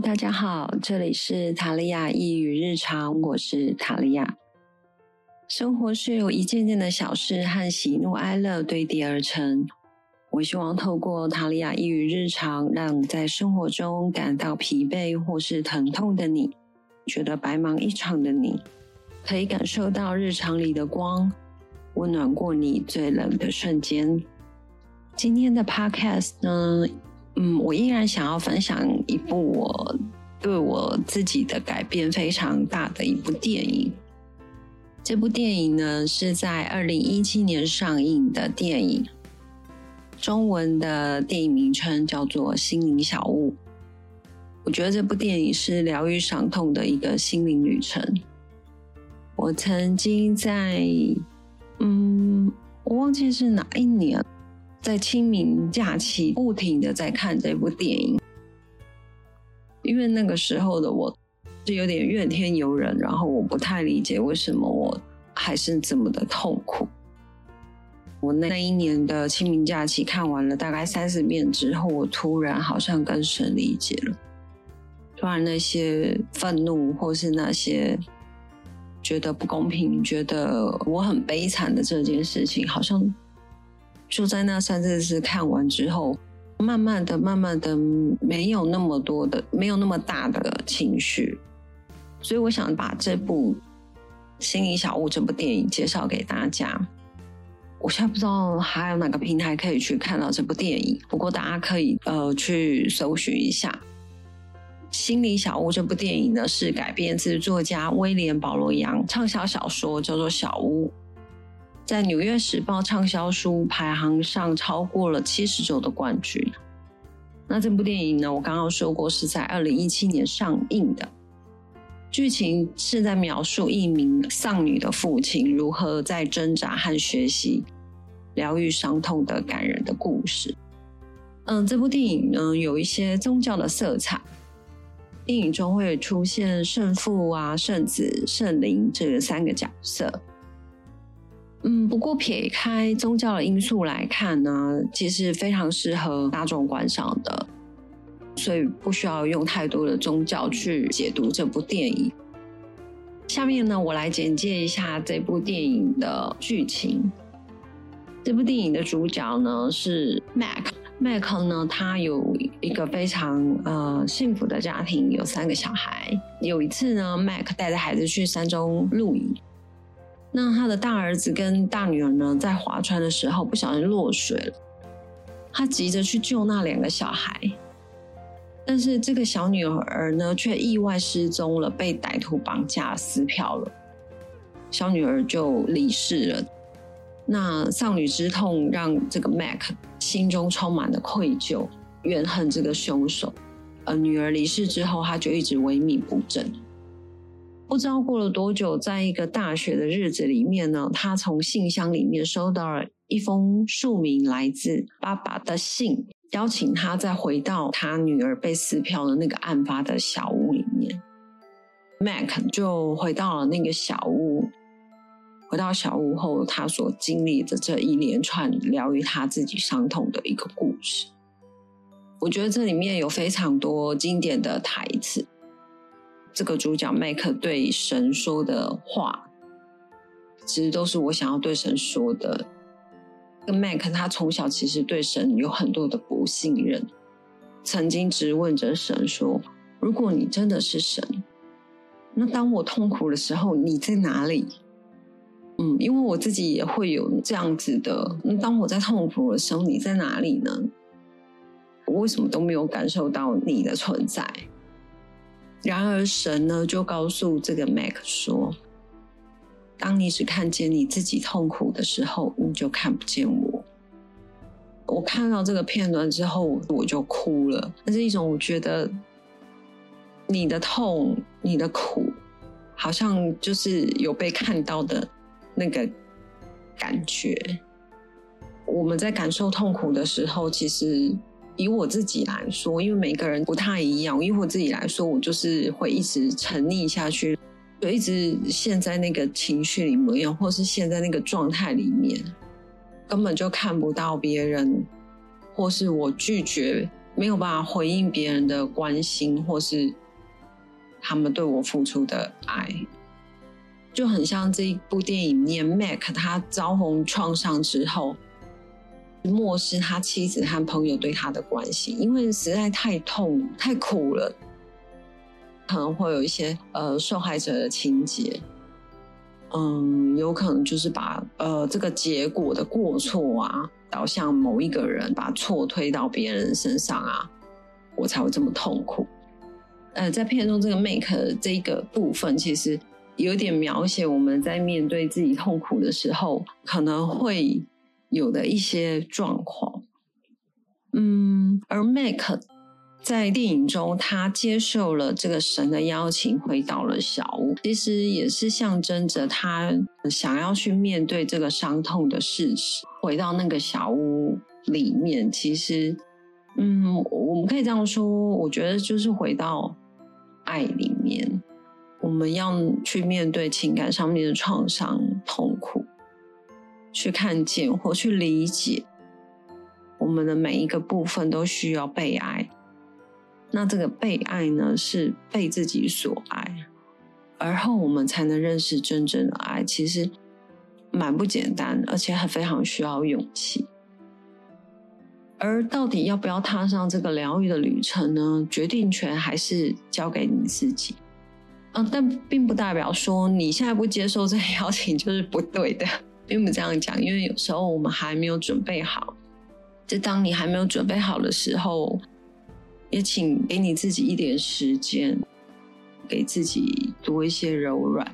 大家好，这里是塔利亚一语日常，我是塔利亚。生活是由一件件的小事和喜怒哀乐堆叠而成。我希望透过塔利亚一语日常，让在生活中感到疲惫或是疼痛的你，觉得白忙一场的你，可以感受到日常里的光，温暖过你最冷的瞬间。今天的 Podcast 呢？嗯，我依然想要分享一部我对我自己的改变非常大的一部电影。这部电影呢是在二零一七年上映的电影，中文的电影名称叫做《心灵小屋》。我觉得这部电影是疗愈伤痛的一个心灵旅程。我曾经在，嗯，我忘记是哪一年。在清明假期，不停的在看这部电影，因为那个时候的我是有点怨天尤人，然后我不太理解为什么我还是这么的痛苦。我那一年的清明假期看完了大概三十遍之后，我突然好像跟神理解了，突然那些愤怒或是那些觉得不公平、觉得我很悲惨的这件事情，好像。就在那三四次看完之后，慢慢的、慢慢的，没有那么多的、没有那么大的情绪，所以我想把这部《心理小屋》这部电影介绍给大家。我现在不知道还有哪个平台可以去看到这部电影，不过大家可以呃去搜寻一下《心理小屋》这部电影呢，是改编自作家威廉·保罗·杨畅销小说，叫做《小屋》。在《纽约时报》畅销书排行上超过了七十周的冠军。那这部电影呢？我刚刚说过是在二零一七年上映的。剧情是在描述一名丧女的父亲如何在挣扎和学习疗愈伤痛的感人的故事。嗯，这部电影呢有一些宗教的色彩。电影中会出现圣父啊、圣子、圣灵这三个角色。嗯，不过撇开宗教的因素来看呢，其实非常适合大众观赏的，所以不需要用太多的宗教去解读这部电影。下面呢，我来简介一下这部电影的剧情。这部电影的主角呢是 Mac，Mac 呢他有一个非常呃幸福的家庭，有三个小孩。有一次呢，Mac 带着孩子去山中露营。那他的大儿子跟大女儿呢，在划船的时候不小心落水了，他急着去救那两个小孩，但是这个小女儿呢，却意外失踪了，被歹徒绑架撕票了，小女儿就离世了。那丧女之痛让这个 Mac 心中充满了愧疚，怨恨这个凶手。而女儿离世之后，他就一直萎靡不振。不知道过了多久，在一个大雪的日子里面呢，他从信箱里面收到了一封署名来自爸爸的信，邀请他再回到他女儿被撕票的那个案发的小屋里面。Mac 就回到了那个小屋，回到小屋后，他所经历的这一连串疗愈他自己伤痛的一个故事。我觉得这里面有非常多经典的台词。这个主角麦克对神说的话，其实都是我想要对神说的。跟麦克他从小其实对神有很多的不信任，曾经质问着神说：“如果你真的是神，那当我痛苦的时候你在哪里？”嗯，因为我自己也会有这样子的。那当我在痛苦的时候，你在哪里呢？我为什么都没有感受到你的存在？然而，神呢就告诉这个 Mac 说：“当你只看见你自己痛苦的时候，你就看不见我。”我看到这个片段之后，我就哭了。那是一种我觉得你的痛、你的苦，好像就是有被看到的那个感觉。我们在感受痛苦的时候，其实。以我自己来说，因为每个人不太一样。以我自己来说，我就是会一直沉溺下去，就一直陷在那个情绪里面，或是陷在那个状态里面，根本就看不到别人，或是我拒绝没有办法回应别人的关心，或是他们对我付出的爱，就很像这一部电影里面，Mac 他遭逢创伤之后，漠视他妻子和朋友对他的关系，因为实在太痛、太苦了，可能会有一些呃受害者的情节。嗯，有可能就是把呃这个结果的过错啊导向某一个人，把错推到别人身上啊，我才会这么痛苦。呃，在片中这个 make 这个部分，其实有点描写我们在面对自己痛苦的时候，可能会有的一些状况。嗯，而 make。在电影中，他接受了这个神的邀请，回到了小屋。其实也是象征着他想要去面对这个伤痛的事实。回到那个小屋里面，其实，嗯，我们可以这样说，我觉得就是回到爱里面，我们要去面对情感上面的创伤、痛苦，去看见或去理解，我们的每一个部分都需要被爱。那这个被爱呢，是被自己所爱，而后我们才能认识真正的爱。其实蛮不简单，而且还非常需要勇气。而到底要不要踏上这个疗愈的旅程呢？决定权还是交给你自己。嗯，但并不代表说你现在不接受这个邀请就是不对的，并不这样讲。因为有时候我们还没有准备好，就当你还没有准备好的时候。也请给你自己一点时间，给自己多一些柔软。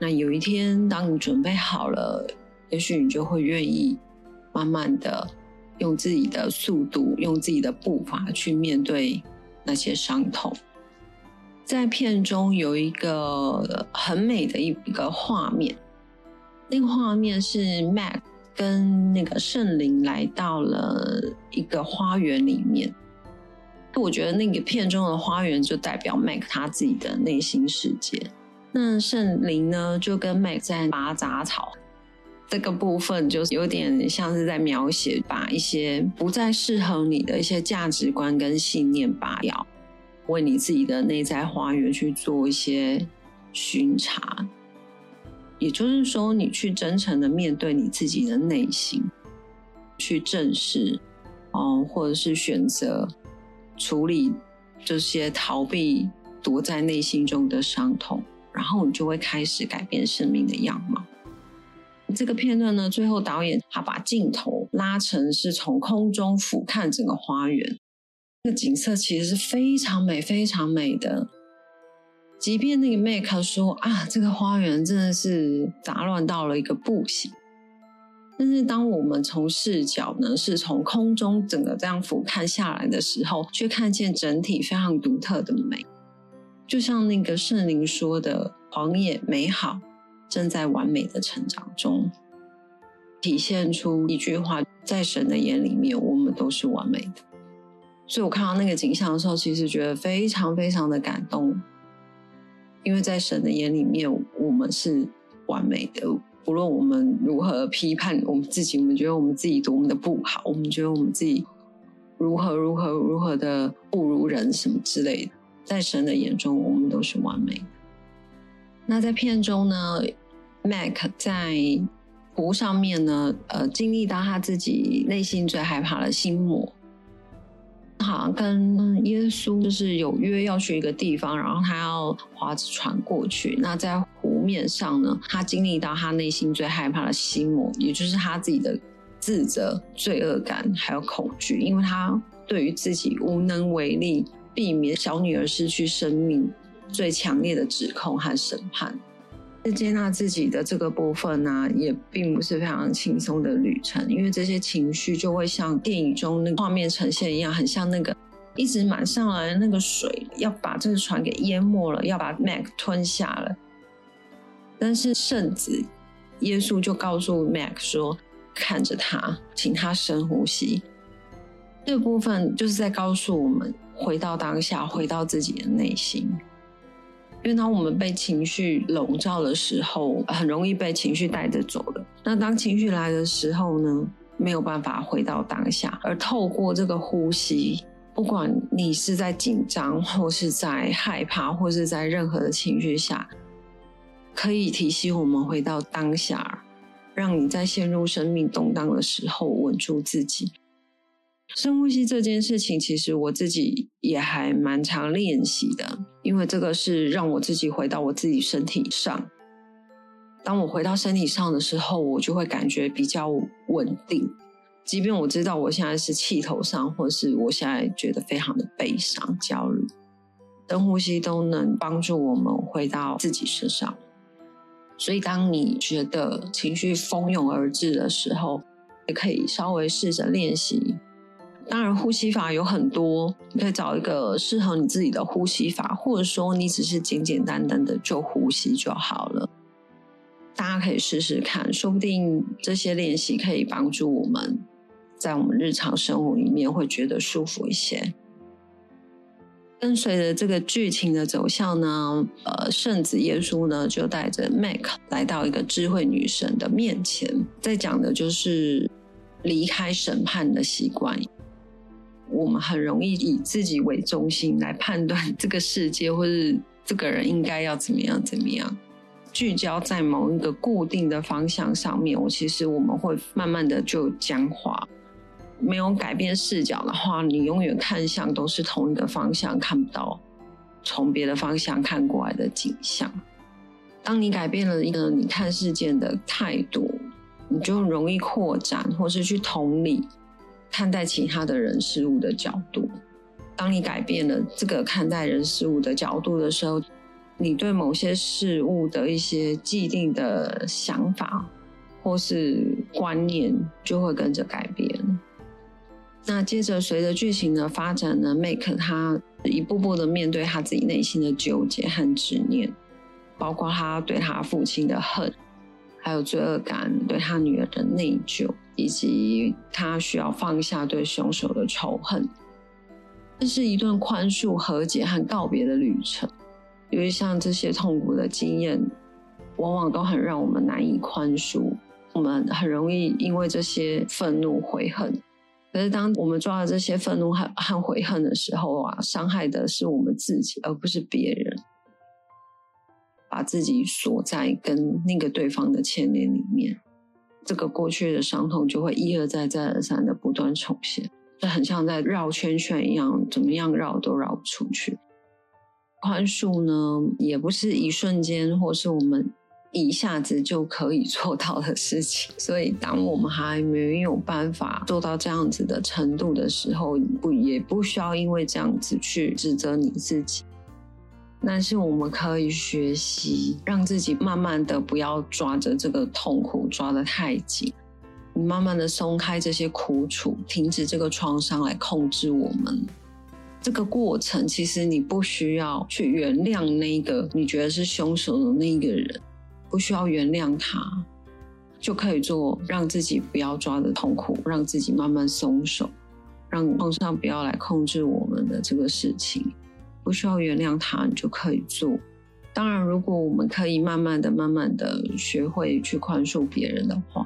那有一天，当你准备好了，也许你就会愿意慢慢的用自己的速度，用自己的步伐去面对那些伤痛。在片中有一个很美的一个画面，那个画面是 Mac 跟那个圣灵来到了一个花园里面。我觉得那个片中的花园就代表 Mac 他自己的内心世界。那圣灵呢，就跟 Mac 在拔杂草这个部分，就有点像是在描写把一些不再适合你的一些价值观跟信念拔掉，为你自己的内在花园去做一些巡查。也就是说，你去真诚的面对你自己的内心，去正视，哦，或者是选择。处理这些逃避躲在内心中的伤痛，然后你就会开始改变生命的样貌。这个片段呢，最后导演他把镜头拉成是从空中俯瞰整个花园，那个景色其实是非常美、非常美的。即便那个 Make 说啊，这个花园真的是杂乱到了一个不行。但是，当我们从视角呢，是从空中整个这样俯瞰下来的时候，却看见整体非常独特的美。就像那个圣灵说的：“狂野美好，正在完美的成长中。”体现出一句话：在神的眼里面，我们都是完美的。所以我看到那个景象的时候，其实觉得非常非常的感动，因为在神的眼里面，我们是完美的。不论我们如何批判我们自己，我们觉得我们自己多么的不好，我们觉得我们自己如何如何如何的不如人什么之类的，在神的眼中，我们都是完美的。那在片中呢，Mac 在湖上面呢，呃，经历到他自己内心最害怕的心魔。好像跟耶稣就是有约要去一个地方，然后他要划着船过去。那在湖面上呢，他经历到他内心最害怕的心魔，也就是他自己的自责、罪恶感还有恐惧，因为他对于自己无能为力避免小女儿失去生命最强烈的指控和审判。接纳自己的这个部分呢，也并不是非常轻松的旅程，因为这些情绪就会像电影中那个画面呈现一样，很像那个一直满上来的那个水，要把这个船给淹没了，要把 Mac 吞下了。但是圣子耶稣就告诉 Mac 说：“看着他，请他深呼吸。”这部分就是在告诉我们，回到当下，回到自己的内心。因为当我们被情绪笼罩的时候，很容易被情绪带着走的。那当情绪来的时候呢，没有办法回到当下，而透过这个呼吸，不管你是在紧张，或是在害怕，或是在任何的情绪下，可以提醒我们回到当下，让你在陷入生命动荡的时候稳住自己。深呼吸这件事情，其实我自己也还蛮常练习的，因为这个是让我自己回到我自己身体上。当我回到身体上的时候，我就会感觉比较稳定。即便我知道我现在是气头上，或是我现在觉得非常的悲伤、焦虑，深呼吸都能帮助我们回到自己身上。所以，当你觉得情绪蜂拥而至的时候，也可以稍微试着练习。当然，呼吸法有很多，你可以找一个适合你自己的呼吸法，或者说你只是简简单单的就呼吸就好了。大家可以试试看，说不定这些练习可以帮助我们在我们日常生活里面会觉得舒服一些。跟随着这个剧情的走向呢，呃，圣子耶稣呢就带着 Mac 来到一个智慧女神的面前，在讲的就是离开审判的习惯。我们很容易以自己为中心来判断这个世界，或是这个人应该要怎么样怎么样，聚焦在某一个固定的方向上面。我其实我们会慢慢的就僵化。没有改变视角的话，你永远看向都是同一个方向，看不到从别的方向看过来的景象。当你改变了一个你看事件的态度，你就容易扩展，或是去同理看待其他的人事物的角度。当你改变了这个看待人事物的角度的时候，你对某些事物的一些既定的想法或是观念就会跟着改变。那接着随着剧情的发展呢，Make 他一步步的面对他自己内心的纠结和执念，包括他对他父亲的恨，还有罪恶感，对他女儿的内疚，以及他需要放下对凶手的仇恨。这是一段宽恕、和解和告别的旅程。因为像这些痛苦的经验，往往都很让我们难以宽恕，我们很容易因为这些愤怒、悔恨。可是，当我们抓了这些愤怒和和悔恨的时候啊，伤害的是我们自己，而不是别人。把自己锁在跟那个对方的牵连里面，这个过去的伤痛就会一而再、再而三的不断重现，就很像在绕圈圈一样，怎么样绕都绕不出去。宽恕呢，也不是一瞬间，或是我们。一下子就可以做到的事情，所以当我们还没有办法做到这样子的程度的时候，不也不需要因为这样子去指责你自己。但是我们可以学习，让自己慢慢的不要抓着这个痛苦抓得太紧，慢慢的松开这些苦楚，停止这个创伤来控制我们。这个过程其实你不需要去原谅那个你觉得是凶手的那个人。不需要原谅他，就可以做让自己不要抓的痛苦，让自己慢慢松手，让创伤不要来控制我们的这个事情。不需要原谅他，你就可以做。当然，如果我们可以慢慢的、慢慢的学会去宽恕别人的话，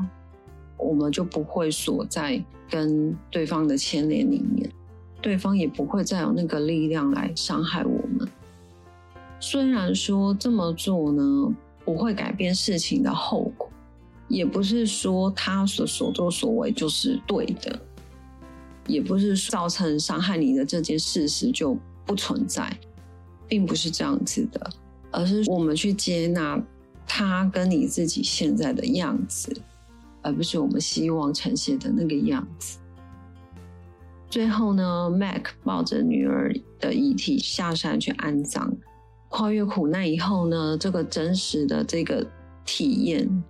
我们就不会锁在跟对方的牵连里面，对方也不会再有那个力量来伤害我们。虽然说这么做呢。不会改变事情的后果，也不是说他所所作所为就是对的，也不是造成伤害你的这件事实就不存在，并不是这样子的，而是我们去接纳他跟你自己现在的样子，而不是我们希望呈现的那个样子。最后呢，Mac 抱着女儿的遗体下山去安葬。跨越苦难以后呢，这个真实的这个体验，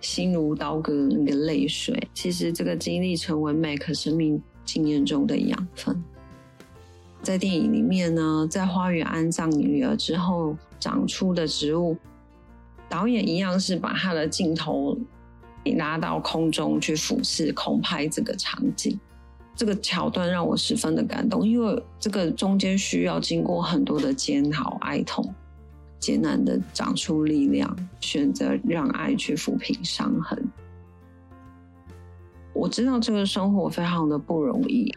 心如刀割那个泪水，其实这个经历成为 Mac 生命经验中的养分。在电影里面呢，在花园安葬女儿之后长出的植物，导演一样是把他的镜头拉到空中去俯视空拍这个场景。这个桥段让我十分的感动，因为这个中间需要经过很多的煎熬、哀痛，艰难的长出力量，选择让爱去抚平伤痕。我知道这个生活非常的不容易，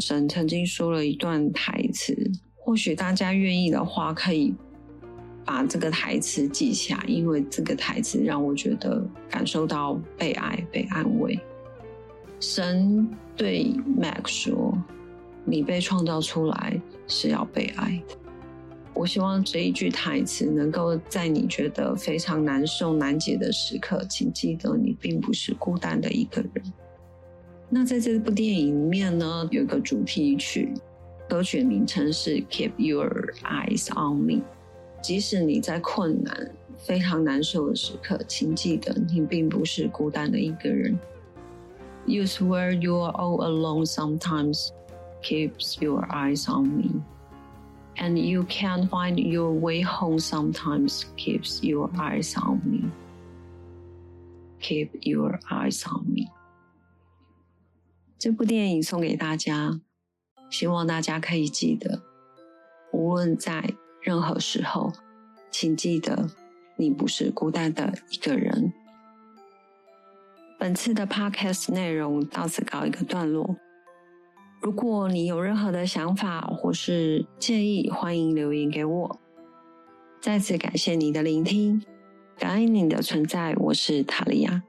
神曾经说了一段台词，或许大家愿意的话，可以把这个台词记下，因为这个台词让我觉得感受到被爱、被安慰。神对 Mac 说：“你被创造出来是要被爱的。”我希望这一句台词能够在你觉得非常难受、难解的时刻，请记得你并不是孤单的一个人。那在这部电影里面呢，有一个主题曲，歌曲名称是《Keep Your Eyes on Me》。即使你在困难、非常难受的时刻，请记得你并不是孤单的一个人。You swear you are all alone sometimes. Keeps your eyes on me. And you can't find your way home sometimes. Keeps your eyes on me. Keep your eyes on me. 这部电影送给大家，希望大家可以记得，无论在任何时候，请记得你不是孤单的一个人。本次的 podcast 内容到此告一个段落。如果你有任何的想法或是建议，欢迎留言给我。再次感谢你的聆听，感恩你的存在，我是塔利亚。